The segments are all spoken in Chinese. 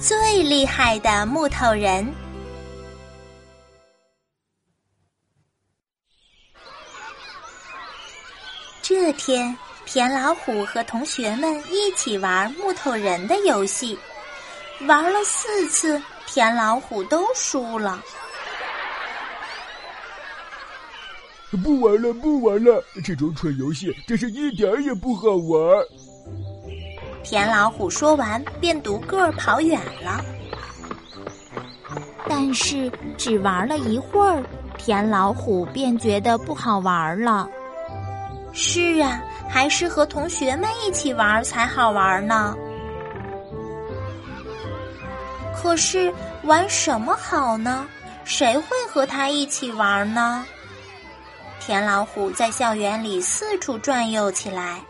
最厉害的木头人。这天，田老虎和同学们一起玩木头人的游戏，玩了四次，田老虎都输了。不玩了，不玩了！这种蠢游戏真是一点儿也不好玩。田老虎说完，便独个儿跑远了。但是只玩了一会儿，田老虎便觉得不好玩了。是啊，还是和同学们一起玩才好玩呢。可是玩什么好呢？谁会和他一起玩呢？田老虎在校园里四处转悠起来。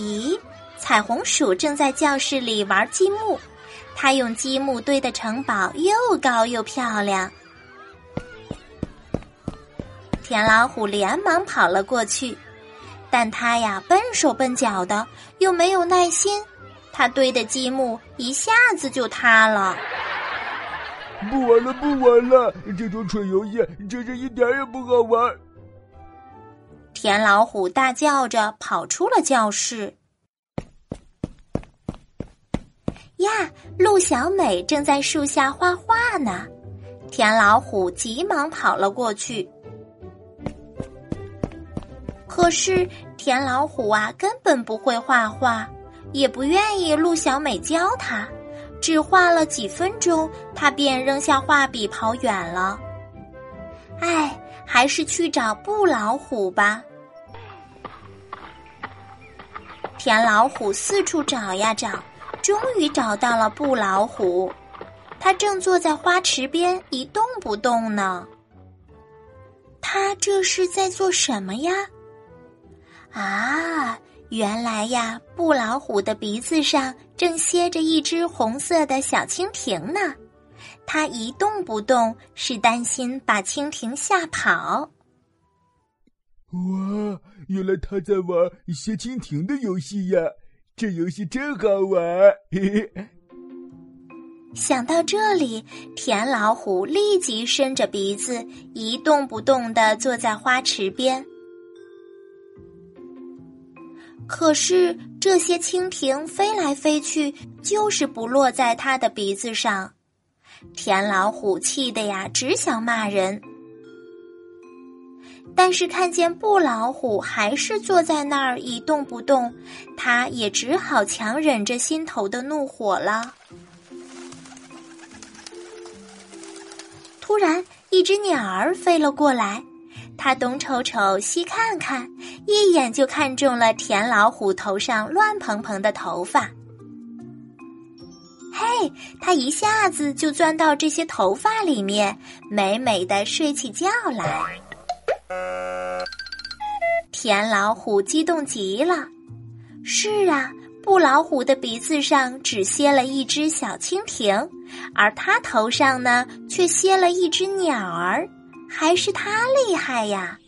咦，彩虹鼠正在教室里玩积木，它用积木堆的城堡又高又漂亮。田老虎连忙跑了过去，但他呀笨手笨脚的，又没有耐心，他堆的积木一下子就塌了。不玩了，不玩了！这种蠢游戏真是一点也不好玩。田老虎大叫着跑出了教室。呀，陆小美正在树下画画呢。田老虎急忙跑了过去。可是田老虎啊，根本不会画画，也不愿意陆小美教他。只画了几分钟，他便扔下画笔跑远了。唉，还是去找布老虎吧。田老虎四处找呀找，终于找到了布老虎。他正坐在花池边一动不动呢。他这是在做什么呀？啊！原来呀，布老虎的鼻子上正歇着一只红色的小蜻蜓呢，它一动不动，是担心把蜻蜓吓跑。哇，原来他在玩歇蜻蜓的游戏呀！这游戏真好玩。嘿嘿。想到这里，田老虎立即伸着鼻子，一动不动的坐在花池边。可是这些蜻蜓飞来飞去，就是不落在它的鼻子上。田老虎气得呀，只想骂人。但是看见布老虎还是坐在那儿一动不动，他也只好强忍着心头的怒火了。突然，一只鸟儿飞了过来。他东瞅瞅，西看看，一眼就看中了田老虎头上乱蓬蓬的头发。嘿，他一下子就钻到这些头发里面，美美的睡起觉来。田老虎激动极了。是啊，布老虎的鼻子上只歇了一只小蜻蜓，而他头上呢，却歇了一只鸟儿。还是他厉害呀！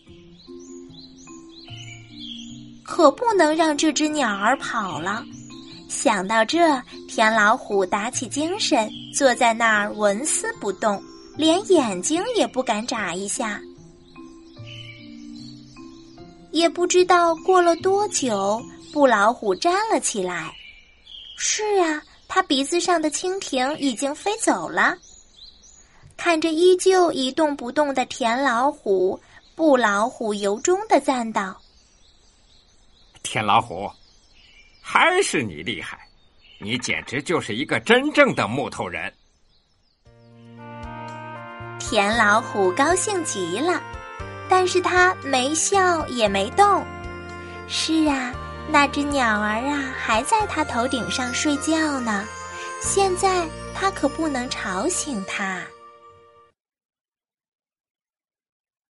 可不能让这只鸟儿跑了。想到这，田老虎打起精神，坐在那儿纹丝不动，连眼睛也不敢眨一下。也不知道过了多久，布老虎站了起来。是啊，他鼻子上的蜻蜓已经飞走了。看着依旧一动不动的田老虎，布老虎由衷的赞道：“田老虎，还是你厉害，你简直就是一个真正的木头人。”田老虎高兴极了，但是他没笑也没动。是啊，那只鸟儿啊，还在他头顶上睡觉呢。现在他可不能吵醒它。